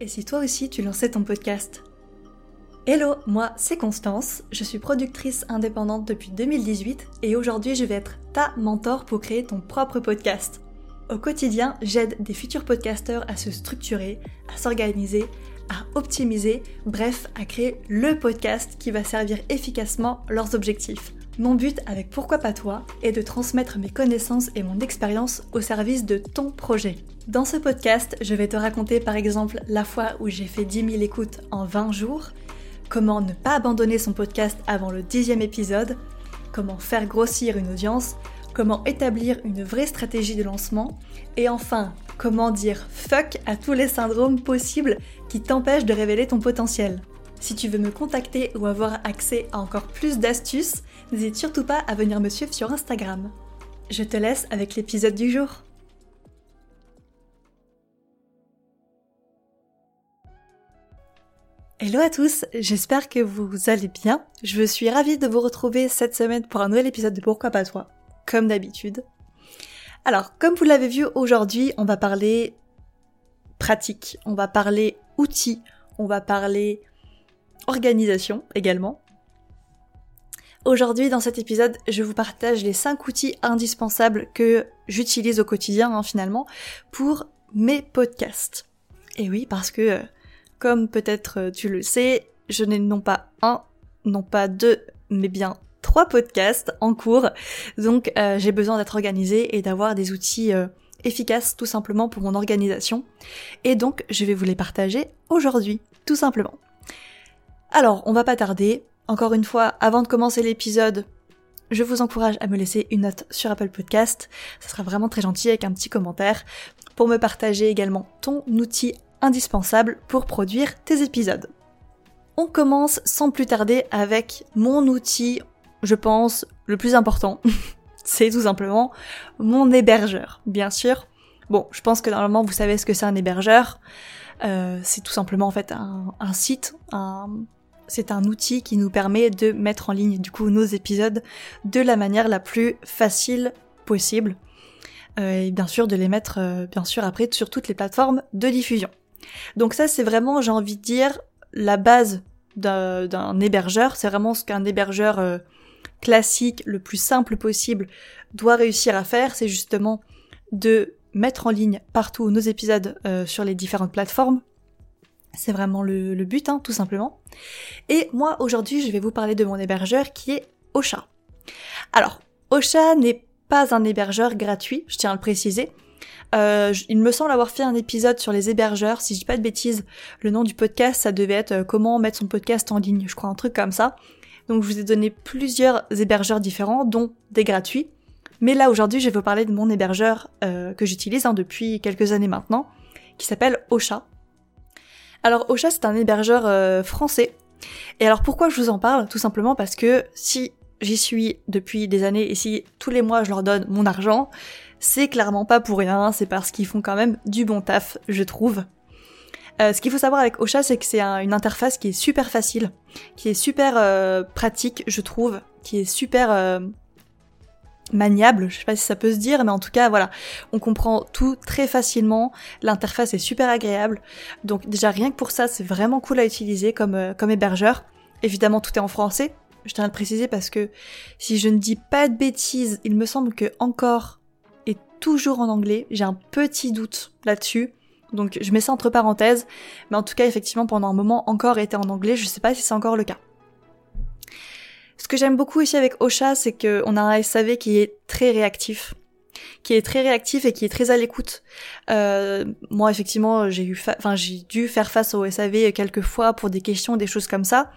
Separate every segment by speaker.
Speaker 1: Et si toi aussi tu lançais ton podcast Hello, moi c'est Constance, je suis productrice indépendante depuis 2018 et aujourd'hui je vais être ta mentor pour créer ton propre podcast. Au quotidien, j'aide des futurs podcasteurs à se structurer, à s'organiser, à optimiser, bref, à créer le podcast qui va servir efficacement leurs objectifs. Mon but avec Pourquoi pas toi est de transmettre mes connaissances et mon expérience au service de ton projet. Dans ce podcast, je vais te raconter par exemple la fois où j'ai fait 10 000 écoutes en 20 jours, comment ne pas abandonner son podcast avant le dixième épisode, comment faire grossir une audience, comment établir une vraie stratégie de lancement, et enfin, comment dire fuck à tous les syndromes possibles qui t'empêchent de révéler ton potentiel. Si tu veux me contacter ou avoir accès à encore plus d'astuces, n'hésite surtout pas à venir me suivre sur Instagram. Je te laisse avec l'épisode du jour. Hello à tous, j'espère que vous allez bien. Je suis ravie de vous retrouver cette semaine pour un nouvel épisode de Pourquoi pas toi, comme d'habitude. Alors, comme vous l'avez vu aujourd'hui, on va parler pratique, on va parler outils, on va parler organisation également. Aujourd'hui, dans cet épisode, je vous partage les 5 outils indispensables que j'utilise au quotidien, hein, finalement, pour mes podcasts. Et oui, parce que, euh, comme peut-être euh, tu le sais, je n'ai non pas un, non pas deux, mais bien trois podcasts en cours. Donc, euh, j'ai besoin d'être organisée et d'avoir des outils efficaces, tout simplement, pour mon organisation. Et donc, je vais vous les partager aujourd'hui, tout simplement. Alors, on va pas tarder. Encore une fois, avant de commencer l'épisode, je vous encourage à me laisser une note sur Apple Podcast. Ça sera vraiment très gentil avec un petit commentaire pour me partager également ton outil indispensable pour produire tes épisodes. On commence sans plus tarder avec mon outil, je pense, le plus important. c'est tout simplement mon hébergeur, bien sûr. Bon, je pense que normalement vous savez ce que c'est un hébergeur. Euh, c'est tout simplement en fait un, un site, un, c'est un outil qui nous permet de mettre en ligne du coup nos épisodes de la manière la plus facile possible. Euh, et bien sûr de les mettre euh, bien sûr après sur toutes les plateformes de diffusion. Donc ça c'est vraiment j'ai envie de dire la base d'un hébergeur, c'est vraiment ce qu'un hébergeur euh, classique le plus simple possible doit réussir à faire, c'est justement de mettre en ligne partout nos épisodes sur les différentes plateformes c'est vraiment le, but, hein, tout simplement. Et moi, aujourd'hui, je vais vous parler de mon hébergeur qui est Ocha. Alors, Ocha n'est pas un hébergeur gratuit, je tiens à le préciser. Euh, il me semble avoir fait un épisode sur les hébergeurs, si je dis pas de bêtises, le nom du podcast, ça devait être euh, comment mettre son podcast en ligne, je crois un truc comme ça. Donc je vous ai donné plusieurs hébergeurs différents, dont des gratuits. Mais là aujourd'hui, je vais vous parler de mon hébergeur euh, que j'utilise hein, depuis quelques années maintenant, qui s'appelle Ocha. Alors Ocha c'est un hébergeur euh, français. Et alors pourquoi je vous en parle? Tout simplement parce que si j'y suis depuis des années et si tous les mois je leur donne mon argent, c'est clairement pas pour rien, c'est parce qu'ils font quand même du bon taf, je trouve. Euh, ce qu'il faut savoir avec Ocha, c'est que c'est une interface qui est super facile, qui est super euh, pratique, je trouve, qui est super maniable, je sais pas si ça peut se dire, mais en tout cas voilà, on comprend tout très facilement, l'interface est super agréable, donc déjà rien que pour ça c'est vraiment cool à utiliser comme, euh, comme hébergeur. Évidemment tout est en français, je tiens à le préciser parce que si je ne dis pas de bêtises, il me semble que encore est toujours en anglais, j'ai un petit doute là-dessus. Donc je mets ça entre parenthèses, mais en tout cas effectivement pendant un moment encore était en anglais, je sais pas si c'est encore le cas. Ce que j'aime beaucoup ici avec Ocha, c'est qu'on a un SAV qui est très réactif qui est très réactif et qui est très à l'écoute. Euh, moi, effectivement, j'ai eu, enfin, j'ai dû faire face au SAV quelques fois pour des questions, des choses comme ça.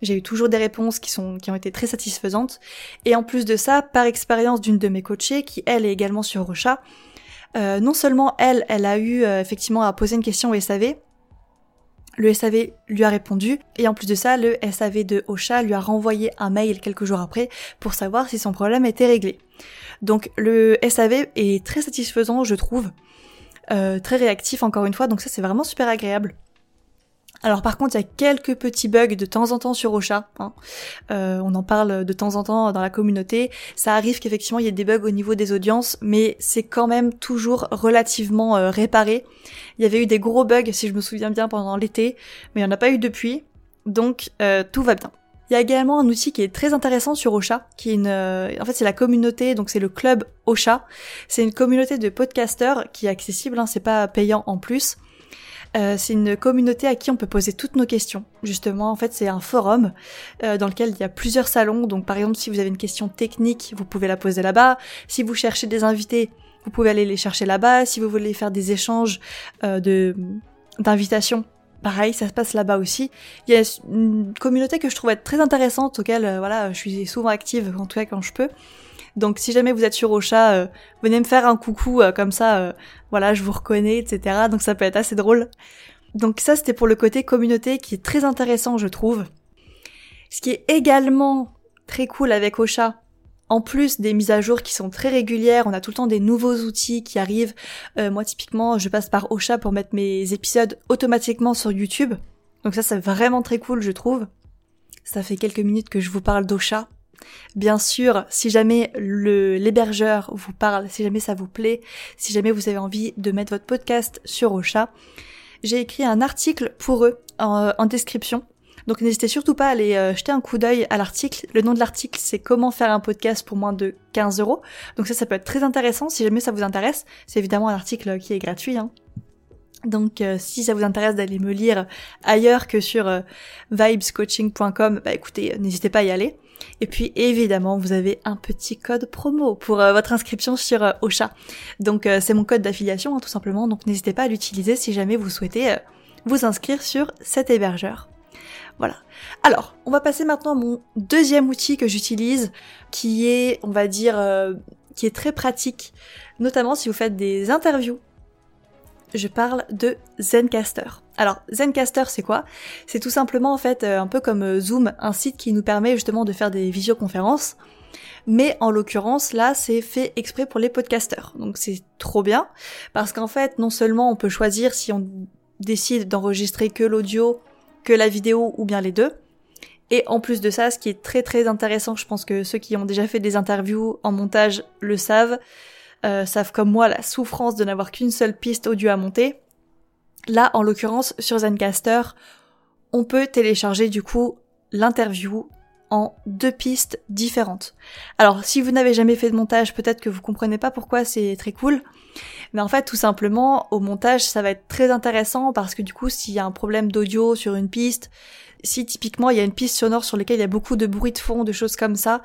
Speaker 1: J'ai eu toujours des réponses qui sont, qui ont été très satisfaisantes. Et en plus de ça, par expérience d'une de mes coachées, qui elle est également sur Ocha, euh, non seulement elle, elle a eu euh, effectivement à poser une question au SAV, le SAV lui a répondu et en plus de ça, le SAV de Ocha lui a renvoyé un mail quelques jours après pour savoir si son problème était réglé. Donc le SAV est très satisfaisant, je trouve, euh, très réactif encore une fois, donc ça c'est vraiment super agréable. Alors par contre, il y a quelques petits bugs de temps en temps sur Ocha. Hein. Euh, on en parle de temps en temps dans la communauté. Ça arrive qu'effectivement il y ait des bugs au niveau des audiences, mais c'est quand même toujours relativement euh, réparé. Il y avait eu des gros bugs, si je me souviens bien, pendant l'été, mais il n'y en a pas eu depuis. Donc euh, tout va bien. Il y a également un outil qui est très intéressant sur Ocha, qui est une, en fait c'est la communauté, donc c'est le club Ocha. C'est une communauté de podcasters qui est accessible, hein, c'est pas payant en plus. Euh, c'est une communauté à qui on peut poser toutes nos questions. Justement, en fait, c'est un forum euh, dans lequel il y a plusieurs salons. Donc, par exemple, si vous avez une question technique, vous pouvez la poser là-bas. Si vous cherchez des invités, vous pouvez aller les chercher là-bas. Si vous voulez faire des échanges euh, de d'invitations, pareil, ça se passe là-bas aussi. Il y a une communauté que je trouve être très intéressante, auquel voilà, je suis souvent active, en tout cas quand je peux. Donc si jamais vous êtes sur Ocha, euh, venez me faire un coucou euh, comme ça, euh, voilà, je vous reconnais, etc. Donc ça peut être assez drôle. Donc ça c'était pour le côté communauté qui est très intéressant je trouve. Ce qui est également très cool avec Ocha, en plus des mises à jour qui sont très régulières, on a tout le temps des nouveaux outils qui arrivent. moi typiquement je passe par Ocha pour mettre mes épisodes automatiquement sur YouTube. Donc ça c'est vraiment très cool je trouve. Ça fait quelques minutes que je vous parle d'Ocha. Bien sûr, si jamais l'hébergeur vous parle, si jamais ça vous plaît, si jamais vous avez envie de mettre votre podcast sur Ocha, j'ai écrit un article pour eux en, description. Donc n'hésitez surtout pas à aller euh, jeter un coup d'œil à l'article. Le nom de l'article c'est comment faire un podcast pour moins de 15 euros. Donc ça ça peut être très intéressant si jamais ça vous intéresse. C'est évidemment un article qui est gratuit. Hein. Donc euh, si ça vous intéresse d'aller me lire ailleurs que sur euh, vibescoaching.com, bah écoutez, n'hésitez pas à y aller. Et puis évidemment, vous avez un petit code promo pour euh, votre inscription sur euh, Ocha. Donc euh, c'est mon code d'affiliation hein, tout simplement, donc n'hésitez pas à l'utiliser si jamais vous souhaitez vous inscrire sur cet hébergeur. Voilà. Alors, on va passer maintenant à mon deuxième outil que j'utilise, qui est, on va dire, qui est très pratique, notamment si vous faites des interviews je parle de Zencaster. Alors Zencaster c'est quoi? C'est tout simplement en fait euh, un peu comme euh, Zoom, un site qui nous permet justement de faire des visioconférences. Mais en l'occurrence là c'est fait exprès pour les podcasters. Donc c'est trop bien parce qu'en fait non seulement on peut choisir si on décide d'enregistrer que l'audio, que la vidéo ou bien les deux. Et en plus de ça, ce qui est très très intéressant, je pense que ceux qui ont déjà fait des interviews en montage le savent, euh, savent comme moi la souffrance de n'avoir qu'une seule piste audio à monter. Là, en l'occurrence, sur Zencaster, on peut télécharger du coup l'interview en deux pistes différentes. Alors, si vous n'avez jamais fait de montage, peut-être que vous comprenez pas pourquoi c'est très cool. Mais en fait, tout simplement, au montage, ça va être très intéressant parce que du coup, s'il y a un problème d'audio sur une piste, si typiquement il y a une piste sonore sur laquelle il y a beaucoup de bruit de fond, de choses comme ça,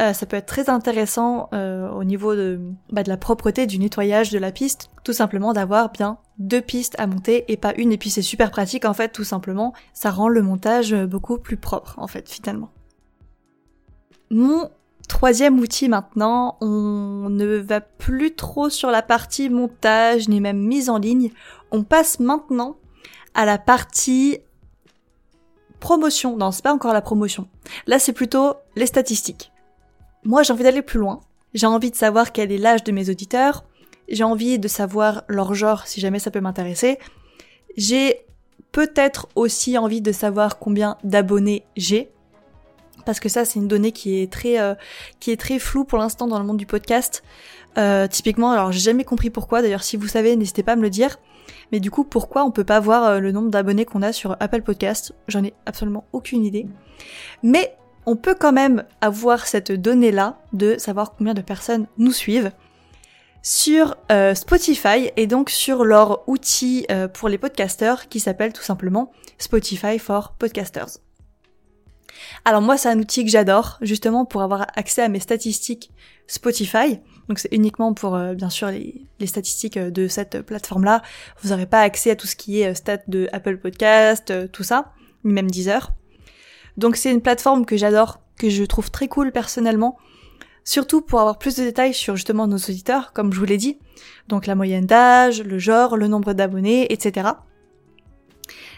Speaker 1: euh, ça peut être très intéressant euh, au niveau bah, de la propreté, du nettoyage de la piste, tout simplement d'avoir bien deux pistes à monter et pas une. Et puis c'est super pratique en fait, tout simplement, ça rend le montage beaucoup plus propre en fait finalement. Mon Troisième outil maintenant, on ne va plus trop sur la partie montage ni même mise en ligne. On passe maintenant à la partie promotion. Non, c'est pas encore la promotion. Là, c'est plutôt les statistiques. Moi, j'ai envie d'aller plus loin. J'ai envie de savoir quel est l'âge de mes auditeurs. J'ai envie de savoir leur genre si jamais ça peut m'intéresser. J'ai peut-être aussi envie de savoir combien d'abonnés j'ai. Parce que ça, c'est une donnée qui est très, euh, qui est très floue pour l'instant dans le monde du podcast. Euh, typiquement, alors j'ai jamais compris pourquoi. D'ailleurs, si vous savez, n'hésitez pas à me le dire. Mais du coup, pourquoi on peut pas voir euh, le nombre d'abonnés qu'on a sur Apple Podcast J'en ai absolument aucune idée. Mais on peut quand même avoir cette donnée-là de savoir combien de personnes nous suivent sur Spotify et donc sur leur outil pour les podcasters qui s'appelle tout simplement Spotify for Podcasters. Alors moi c'est un outil que j'adore justement pour avoir accès à mes statistiques Spotify. Donc c'est uniquement pour euh, bien sûr les, statistiques euh, de cette plateforme-là. Vous n'aurez pas accès à tout ce qui est euh, stats de Apple Podcast, tout ça, ni même Deezer. Donc c'est une plateforme que j'adore, que je trouve très cool personnellement. Surtout pour avoir plus de détails sur justement nos auditeurs, comme je vous l'ai dit. Donc la moyenne d'âge, le genre, le nombre d'abonnés, etc.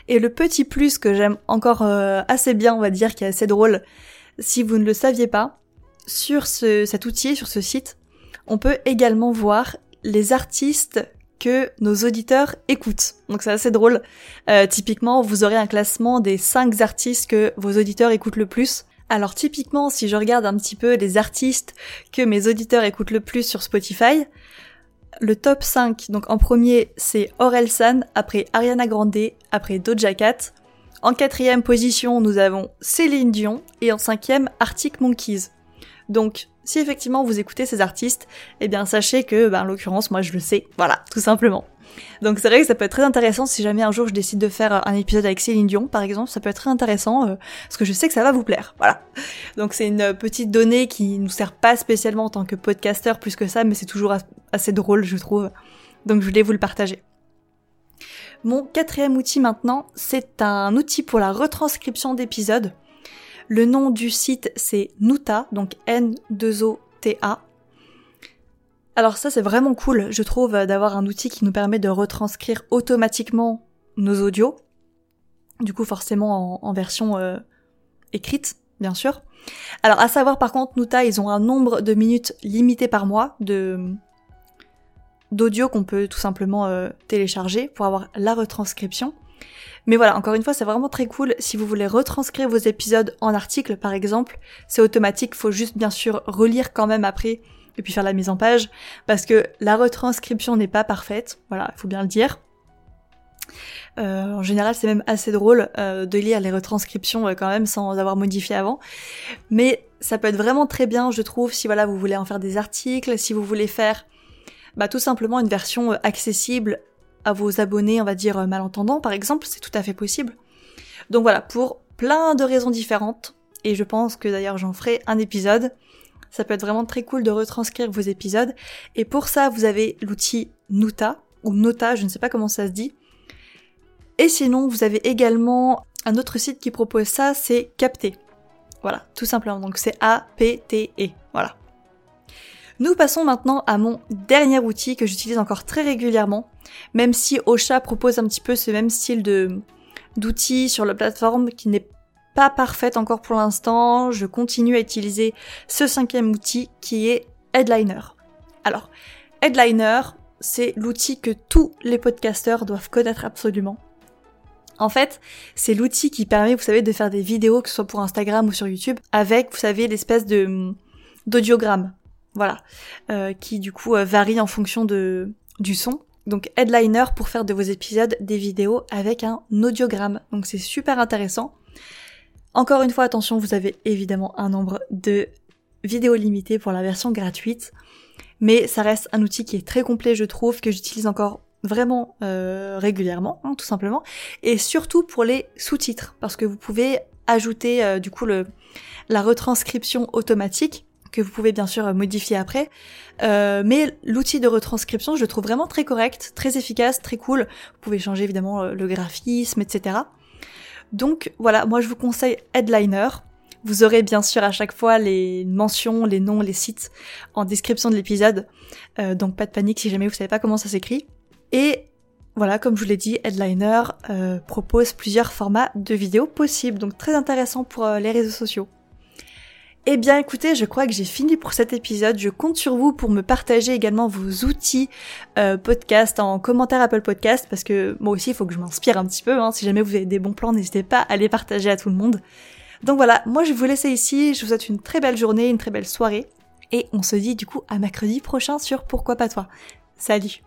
Speaker 1: Et le petit plus que j'aime encore assez bien, on va dire, qui est assez drôle, si vous ne le saviez pas, sur cet outil, sur ce site, on peut également voir les artistes que nos auditeurs écoutent. Donc c'est assez drôle. Euh, typiquement, vous aurez un classement des 5 artistes que vos auditeurs écoutent le plus. Alors typiquement, si je regarde un petit peu les artistes que mes auditeurs écoutent le plus sur Spotify, le top 5, donc en premier c'est Orelsan, après Ariana Grande, après Doja Cat. En quatrième position, nous avons Céline Dion, et en cinquième, Arctic Monkeys. Donc, si effectivement vous écoutez ces artistes, eh bien sachez que, ben, en l'occurrence, moi je le sais, voilà, tout simplement. Donc c'est vrai que ça peut être très intéressant si jamais un jour je décide de faire un épisode avec Céline Dion, par exemple, ça peut être très intéressant, euh, parce que je sais que ça va vous plaire, voilà. Donc c'est une petite donnée qui nous sert pas spécialement en tant que podcasteur plus que ça, mais c'est toujours assez drôle, je trouve. Donc je voulais vous le partager. Mon quatrième outil maintenant, c'est un outil pour la retranscription d'épisodes. Le nom du site c'est Nuta, donc N2OTA. Alors ça c'est vraiment cool, je trouve, d'avoir un outil qui nous permet de retranscrire automatiquement nos audios. Du coup forcément en, version euh, écrite, bien sûr. Alors à savoir par contre, Nuta, ils ont un nombre de minutes limité par mois de d'audio qu'on peut tout simplement euh, télécharger pour avoir la retranscription. Mais voilà, encore une fois, c'est vraiment très cool. Si vous voulez retranscrire vos épisodes en article, par exemple, c'est automatique. Faut juste bien sûr relire quand même après et puis faire la mise en page parce que la retranscription n'est pas parfaite. Voilà, il faut bien le dire. Euh, en général, c'est même assez drôle euh, de lire les retranscriptions euh, quand même sans avoir modifié avant. Mais ça peut être vraiment très bien, je trouve, si voilà vous voulez en faire des articles, si vous voulez faire bah, tout simplement une version accessible à vos abonnés, on va dire malentendants par exemple, c'est tout à fait possible. Donc voilà, pour plein de raisons différentes, et je pense que d'ailleurs j'en ferai un épisode, ça peut être vraiment très cool de retranscrire vos épisodes, et pour ça vous avez l'outil Nuta, ou Nota, je ne sais pas comment ça se dit. Et sinon, vous avez également un autre site qui propose ça, c'est Capté. Voilà, tout simplement. Donc c'est A-P-T-E. Voilà. Nous passons maintenant à mon dernier outil que j'utilise encore très régulièrement, même si Ocha propose un petit peu ce même style de d'outils sur la plateforme qui n'est pas parfaite encore pour l'instant. Je continue à utiliser ce cinquième outil qui est Headliner. Alors, Headliner, c'est l'outil que tous les podcasteurs doivent connaître absolument. En fait, c'est l'outil qui permet, vous savez, de faire des vidéos, que ce soit pour Instagram ou sur YouTube, avec, vous savez, l'espèce de d'audiogramme. Voilà. Euh, qui du coup euh, varie en fonction de, du son. Donc headliner pour faire de vos épisodes des vidéos avec un audiogramme. Donc c'est super intéressant. Encore une fois, attention, vous avez évidemment un nombre de vidéos limitées pour la version gratuite. Mais ça reste un outil qui est très complet, je trouve, que j'utilise encore vraiment euh, régulièrement, hein, tout simplement. Et surtout pour les sous-titres, parce que vous pouvez ajouter du coup la retranscription automatique que vous pouvez bien sûr modifier après. Euh, mais l'outil de retranscription, je le trouve vraiment très correct, très efficace, très cool. Vous pouvez changer évidemment euh, le graphisme, etc. Donc voilà, moi je vous conseille Headliner. Vous aurez bien sûr à chaque fois les mentions, les noms, les sites en description de l'épisode. Euh, donc pas de panique si jamais vous savez pas comment ça s'écrit. Et voilà, comme je vous l'ai dit, Headliner propose plusieurs formats de vidéos possibles, donc très intéressant pour les réseaux sociaux. Eh bien écoutez, je crois que j'ai fini pour cet épisode. Je compte sur vous pour me partager également vos outils euh, podcast en commentaire Apple Podcast parce que moi aussi il faut que je m'inspire un petit peu. Hein. Si jamais vous avez des bons plans, n'hésitez pas à les partager à tout le monde. Donc voilà, moi je vous laisser ici. Je vous souhaite une très belle journée, une très belle soirée. Et on se dit du coup à mercredi prochain sur Pourquoi pas toi. Salut